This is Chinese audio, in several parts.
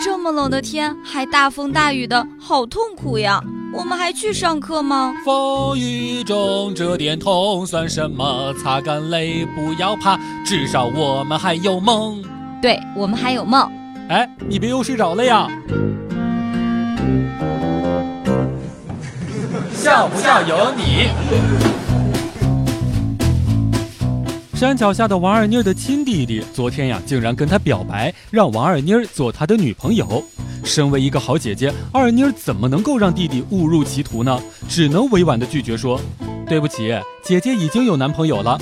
这么冷的天，还大风大雨的，好痛苦呀！我们还去上课吗？风雨中这点痛算什么？擦干泪，不要怕，至少我们还有梦。对，我们还有梦。哎，你别又睡着了呀？笑不笑由你。山脚下的王二妮的亲弟弟，昨天呀，竟然跟他表白，让王二妮做他的女朋友。身为一个好姐姐，二妮儿怎么能够让弟弟误入歧途呢？只能委婉的拒绝说：“对不起，姐姐已经有男朋友了。”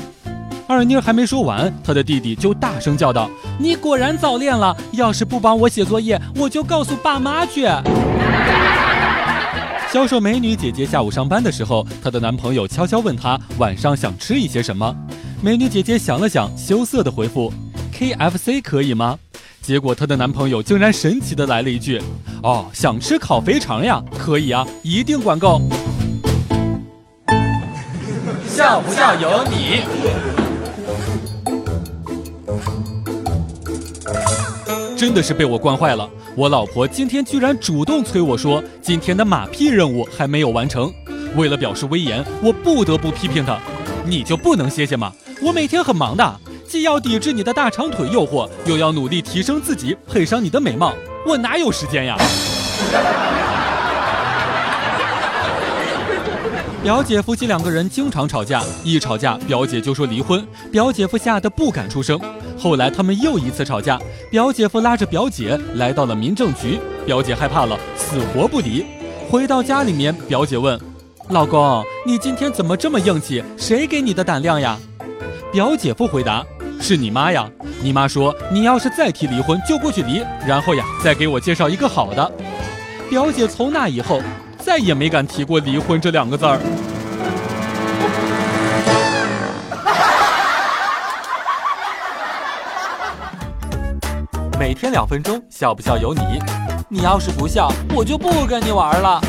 二妮儿还没说完，她的弟弟就大声叫道：“你果然早恋了！要是不帮我写作业，我就告诉爸妈去。”销售美女姐姐下午上班的时候，她的男朋友悄悄问她晚上想吃一些什么。美女姐姐想了想，羞涩的回复：“KFC 可以吗？”结果她的男朋友竟然神奇的来了一句：“哦，想吃烤肥肠呀？可以啊，一定管够。”笑不笑由你。真的是被我惯坏了。我老婆今天居然主动催我说，今天的马屁任务还没有完成。为了表示威严，我不得不批评她：“你就不能歇歇吗？我每天很忙的，既要抵制你的大长腿诱惑，又要努力提升自己，配上你的美貌，我哪有时间呀？”表姐夫妻两个人经常吵架，一吵架表姐就说离婚，表姐夫吓得不敢出声。后来他们又一次吵架，表姐夫拉着表姐来到了民政局，表姐害怕了，死活不离。回到家里面，表姐问：“老公，你今天怎么这么硬气？谁给你的胆量呀？”表姐夫回答：“是你妈呀，你妈说你要是再提离婚就过去离，然后呀再给我介绍一个好的。”表姐从那以后。再也没敢提过离婚这两个字儿。每天两分钟，笑不笑由你。你要是不笑，我就不跟你玩了。